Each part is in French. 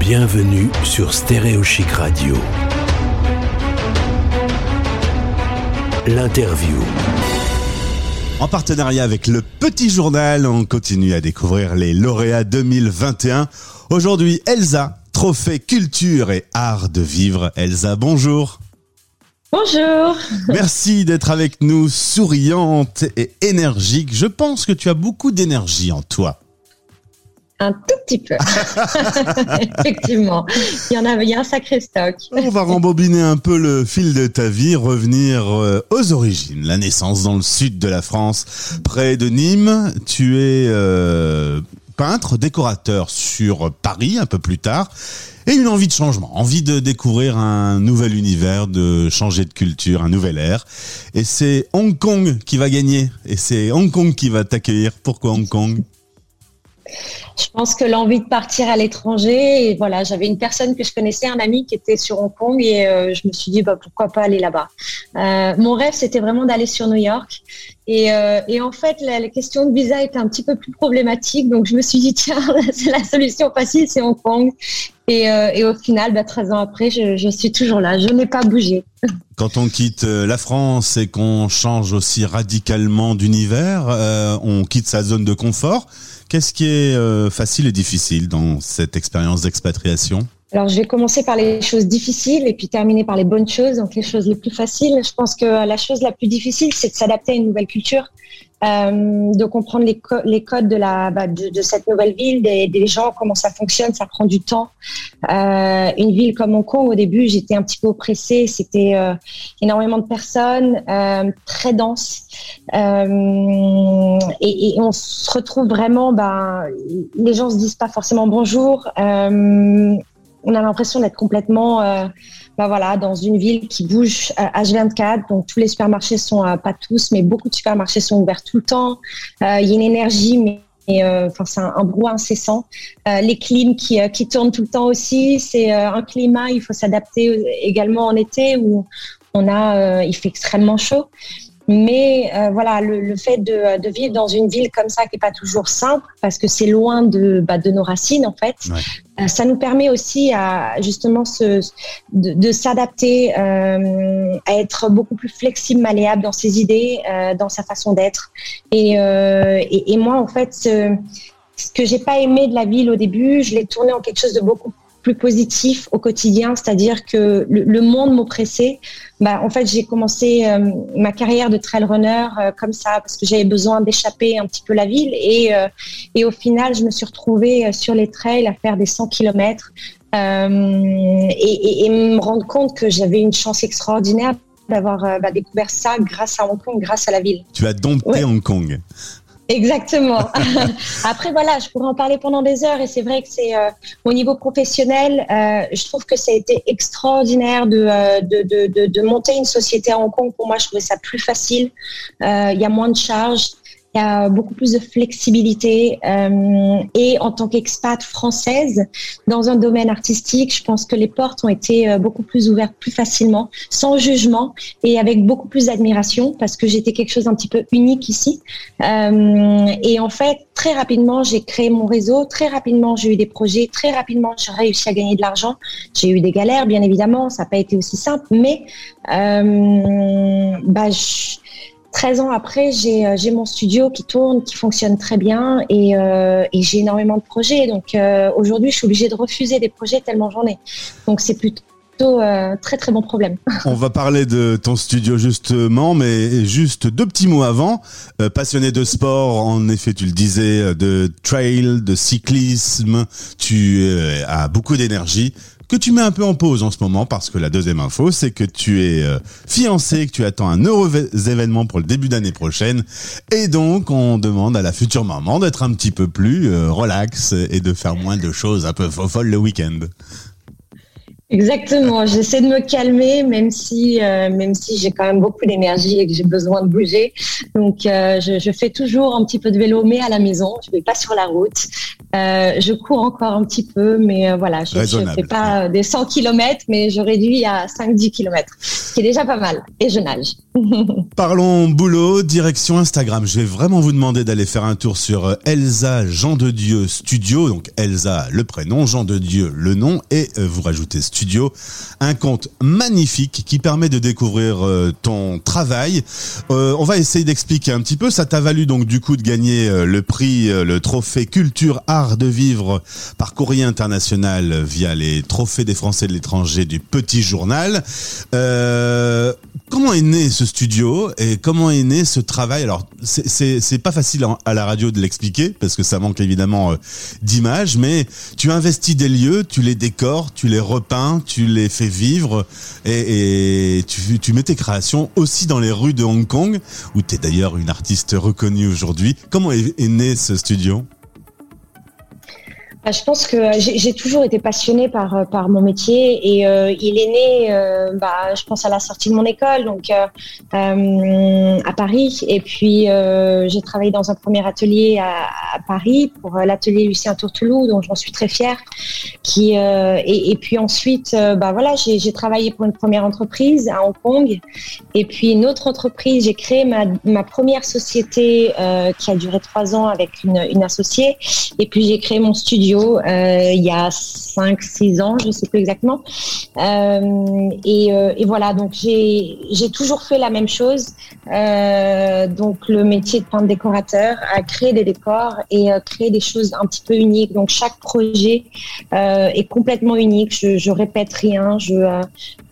Bienvenue sur Stéréo Chic Radio. L'interview. En partenariat avec le Petit Journal, on continue à découvrir les lauréats 2021. Aujourd'hui, Elsa, trophée culture et art de vivre. Elsa, bonjour. Bonjour. Merci d'être avec nous, souriante et énergique. Je pense que tu as beaucoup d'énergie en toi. Un tout petit peu. Effectivement. Il y en a, il y a un sacré stock. On va rembobiner un peu le fil de ta vie, revenir euh, aux origines. La naissance dans le sud de la France, près de Nîmes. Tu es euh, peintre, décorateur sur Paris un peu plus tard. Et une envie de changement, envie de découvrir un nouvel univers, de changer de culture, un nouvel air. Et c'est Hong Kong qui va gagner. Et c'est Hong Kong qui va t'accueillir. Pourquoi Hong Kong? Je pense que l'envie de partir à l'étranger, voilà, j'avais une personne que je connaissais, un ami qui était sur Hong Kong, et euh, je me suis dit, bah, pourquoi pas aller là-bas. Euh, mon rêve, c'était vraiment d'aller sur New York. Et, euh, et en fait, la, question de visa était un petit peu plus problématique, donc je me suis dit, tiens, la solution facile, c'est Hong Kong. Et, euh, au final, bah, 13 ans après, je, suis toujours là, je n'ai pas bougé. Quand on quitte euh, la France et qu'on change aussi radicalement d'univers, on quitte sa zone de confort. Qu'est-ce qui est facile et difficile dans cette expérience d'expatriation? Alors, je vais commencer par les choses difficiles et puis terminer par les bonnes choses, donc les choses les plus faciles. Je pense que la chose la plus difficile, c'est de s'adapter à une nouvelle culture, euh, de comprendre les, co les, codes de, la, bah, de, cette nouvelle ville, des, gens, comment ça fonctionne, ça prend du temps. Euh, une ville comme Hong Kong, au début, j'étais un petit peu oppressée, c'était euh, énormément de personnes, euh, très dense. Euh, et, et, on se retrouve vraiment, bah, les gens se disent pas forcément bonjour on a l'impression d'être complètement euh, bah voilà, dans une ville qui bouge H24. Euh, Donc tous les supermarchés sont, euh, pas tous, mais beaucoup de supermarchés sont ouverts tout le temps. Il y a une énergie, mais enfin c'est un, un brouhaha incessant. les clims qui, qui tournent tout le temps aussi. C'est un climat, il faut s'adapter également en été où on a, il fait extrêmement chaud. Mais euh, voilà, le, le fait de, de, vivre dans une ville comme ça qui est pas toujours simple, parce que c'est loin de, bah, de nos racines en fait, ouais. euh, ça nous permet aussi à justement se, de, de s'adapter, euh, à être beaucoup plus flexible, malléable dans ses idées, euh, dans sa façon d'être. Et, euh, et, et, moi en fait, ce, ce que j'ai pas aimé de la ville au début, je l'ai tourné en quelque chose de beaucoup plus positif au quotidien, c'est-à-dire que le, le monde m'oppressait. Bah, en fait, j'ai commencé euh, ma carrière de trail runner euh, comme ça parce que j'avais besoin d'échapper un petit peu la ville et, euh, et au final, je me suis retrouvée sur les trails à faire des 100 kilomètres et, et, et, me rendre compte que j'avais une chance extraordinaire d'avoir bah, découvert ça grâce à Hong Kong, grâce à la ville. Tu as dompté ouais. Hong Kong. Exactement. Après, voilà, je pourrais en parler pendant des heures et c'est vrai que c'est euh, au niveau professionnel, euh, je trouve que ça a été extraordinaire de, euh, de, de, de, de, monter une société à Hong Kong. Pour moi, je trouvais ça plus facile. Euh, il y a moins de charges il y a beaucoup plus de flexibilité euh, et en tant qu'expat française dans un domaine artistique, je pense que les portes ont été euh, beaucoup plus ouvertes plus facilement, sans jugement et avec beaucoup plus d'admiration parce que j'étais quelque chose d'un petit peu unique ici. Euh, et en fait, très rapidement, j'ai créé mon réseau, très rapidement, j'ai eu des projets, très rapidement, j'ai réussi à gagner de l'argent. J'ai eu des galères, bien évidemment, ça n'a pas été aussi simple, mais euh, bah, je, 13 ans après, j'ai mon studio qui tourne, qui fonctionne très bien et, euh, j'ai énormément de projets. Donc euh, aujourd'hui, je suis obligée de refuser des projets tellement j'en ai. Donc c'est plutôt euh, très très bon problème. On va parler de ton studio justement, mais juste deux petits mots avant. Euh, passionné de sport, en effet, tu le disais, de trail, de cyclisme, tu euh, as beaucoup d'énergie que tu mets un peu en pause en ce moment parce que la deuxième info, c'est que tu es euh, fiancé, que tu attends un heureux événement pour le début d'année prochaine. Et donc, on demande à la future maman d'être un petit peu plus euh, relax et de faire moins de choses un peu folles le week-end. Exactement. J'essaie de me calmer, même si, euh, même si j'ai quand même beaucoup d'énergie et que j'ai besoin de bouger. Donc, euh, je, je, fais toujours un petit peu de vélo, mais à la maison. Je vais pas sur la route. Euh, je cours encore un petit peu, mais euh, voilà, je ne fais pas des 100 km, mais je réduis à 5-10 km, ce qui est déjà pas mal. Et je nage. Parlons boulot, direction Instagram. Je vais vraiment vous demander d'aller faire un tour sur euh, Elsa Jean de Dieu Studio. Donc Elsa, le prénom, Jean de Dieu, le nom, et euh, vous rajoutez Studio. Un compte magnifique qui permet de découvrir euh, ton travail. on va essayer d'expliquer un petit peu. Ça t'a valu donc du coup de gagner le prix, le trophée Culture Art de Vivre par courrier international via les trophées des Français de l'étranger du Petit Journal. Comment est né ce studio et comment est né ce travail? Alors, c'est pas facile à la radio de l'expliquer parce que ça manque évidemment euh, d'images, mais tu investis des lieux, tu les décores, tu les repeins, tu les fais vivre et, tu, mets tes créations aussi dans les rues de Hong Kong où tu es d'ailleurs une artiste reconnue aujourd'hui. Comment est né ce studio? Je pense que j'ai toujours été passionnée par euh, mon métier et euh, il est né, euh, bah, je pense à la sortie de mon école, donc à Paris. Et puis j'ai travaillé dans un premier atelier à, Paris pour l'atelier Lucien Tourteloup, dont j'en suis très fière. Et, puis ensuite, bah voilà, j'ai travaillé pour une première entreprise à Hong Kong. Et puis une autre entreprise, j'ai créé ma, ma première société qui a duré trois ans avec une, une associée. Et puis j'ai créé mon studio euh, il y a 5-6 ans, je ne sais plus exactement. Euh, euh, et, voilà, donc j'ai toujours fait la même chose. donc le métier de peintre décorateur, à créer des décors et créer des choses un petit peu uniques. Donc chaque projet est complètement unique. Je, répète rien.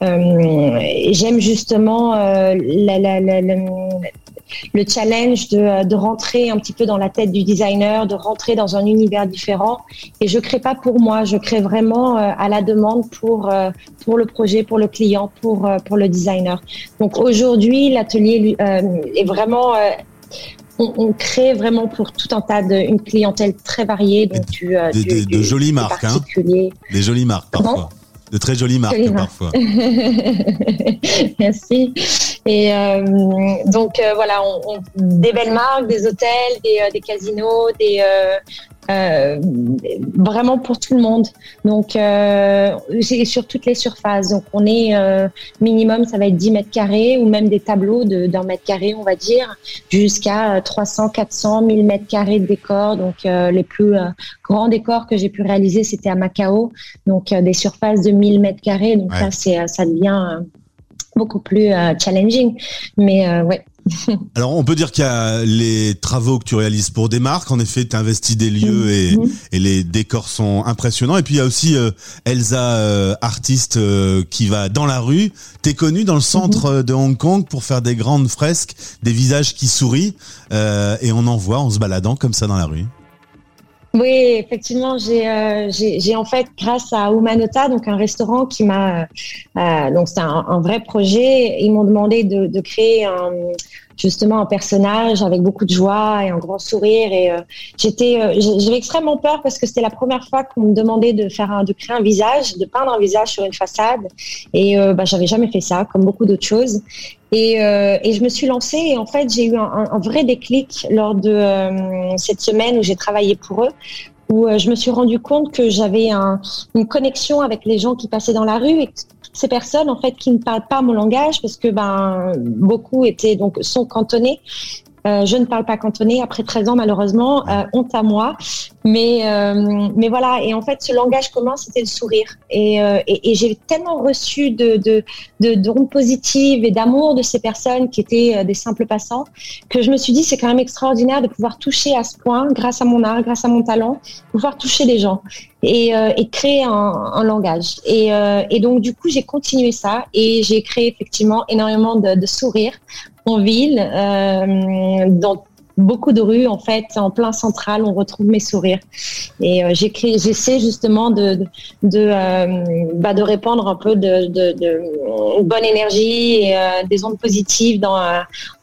J'aime justement la, le challenge de, de, rentrer un petit peu dans la tête du designer, de rentrer dans un univers différent. Et je crée pas pour moi, je crée vraiment euh, à la demande pour euh, pour le projet, pour le client, pour euh, pour le designer. Donc aujourd'hui, l'atelier est vraiment on, crée vraiment pour tout un tas de une clientèle très variée. Donc du, de jolies marques, hein. Des jolies marques parfois. de très jolies marques parfois. Merci. Et euh, donc euh, voilà, on, des belles marques, des hôtels, des, euh, des casinos, des euh, vraiment pour tout le monde. Donc euh, sur toutes les surfaces. Donc on est minimum, ça va être 10 mètres carrés ou même des tableaux d'un mètre carré, on va dire, jusqu'à 300, 400, 1000 mètres carrés de décors. Donc les plus grands décors que j'ai pu réaliser, c'était à Macao. Donc des surfaces de 1000 mètres carrés. Donc ça, c'est ça devient beaucoup plus euh, challenging. Mais euh, ouais. Alors on peut dire qu'il y a les travaux que tu réalises pour des marques. En effet, tu investis des lieux et, mm-hmm. et, les décors sont impressionnants. Et puis il y a aussi euh, Elsa, artiste qui va dans la rue. T'es connue dans le centre mm-hmm. de Hong Kong pour faire des grandes fresques, des visages qui sourient. et on en voit en se baladant comme ça dans la rue. Oui, effectivement, j'ai euh, j'ai en fait grâce à Umanota, donc un restaurant qui m'a euh, donc c'est un, vrai projet. Ils m'ont demandé de, de créer un, justement un personnage avec beaucoup de joie et un grand sourire. Et euh, j'étais, euh, j'avais extrêmement peur parce que c'était la première fois qu'on me demandait de faire un, de créer un visage, de peindre un visage sur une façade. Et euh, bah, j'avais jamais fait ça, comme beaucoup d'autres choses. Et, et, je me suis lancée et en fait j'ai eu un, un, vrai déclic lors de cette semaine où j'ai travaillé pour eux où je me suis rendu compte que j'avais un, une connexion avec les gens qui passaient dans la rue et ces personnes en fait qui ne parlent pas mon langage parce que ben beaucoup étaient donc sont cantonnés euh, je ne parle pas cantonais après 13 ans malheureusement, euh, honte à moi. Mais euh, mais voilà et en fait ce langage commun c'était le sourire. Et, et, et j'ai tellement reçu de de de, de positives et d'amour de ces personnes qui étaient des simples passants que je me suis dit c'est quand même extraordinaire de pouvoir toucher à ce point grâce à mon art, grâce à mon talent, pouvoir toucher les gens et, et créer un, un langage. Et, et donc du coup j'ai continué ça et j'ai créé effectivement énormément de, de sourires en ville, euh, dans beaucoup de rues en fait en plein central on retrouve mes sourires. Et euh, j'essaie justement de de euh, bah, de répandre un peu de, de, de bonne énergie et euh, des ondes positives dans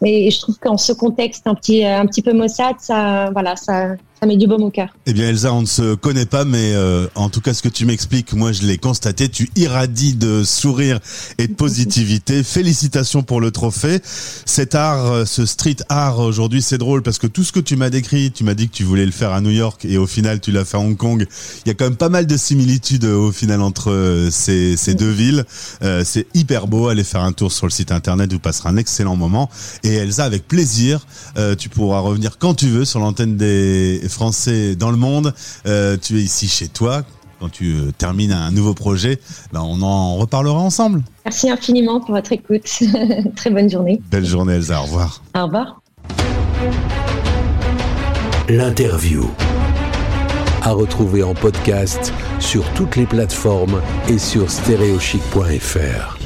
et je trouve qu'en ce contexte un petit un petit peu maussade ça voilà ça ça met du baume au cœur. Eh bien Elsa, on ne se connaît pas, mais euh, en tout cas ce que tu m'expliques, moi je l'ai constaté, tu irradies de sourire et de positivité. Félicitations pour le trophée. Cet art, euh, ce street art aujourd'hui, c'est drôle parce que tout ce que tu m'as décrit, tu m'as dit que tu voulais le faire à New York et au final tu l'as fait à Hong Kong. Il y a quand même pas mal de similitudes euh, au final entre ces, ces deux villes. c'est hyper beau. Allez faire un tour sur le site internet, vous passerez un excellent moment. Et Elsa, avec plaisir, tu pourras revenir quand tu veux sur l'antenne des Français dans le monde. Euh, tu es ici chez toi. Quand tu euh, termines un nouveau projet, ben on en reparlera ensemble. Merci infiniment pour votre écoute. Très bonne journée. Belle journée Elsa, au revoir. Au revoir. L'interview. À retrouver en podcast sur toutes les plateformes et sur stéréochic.fr.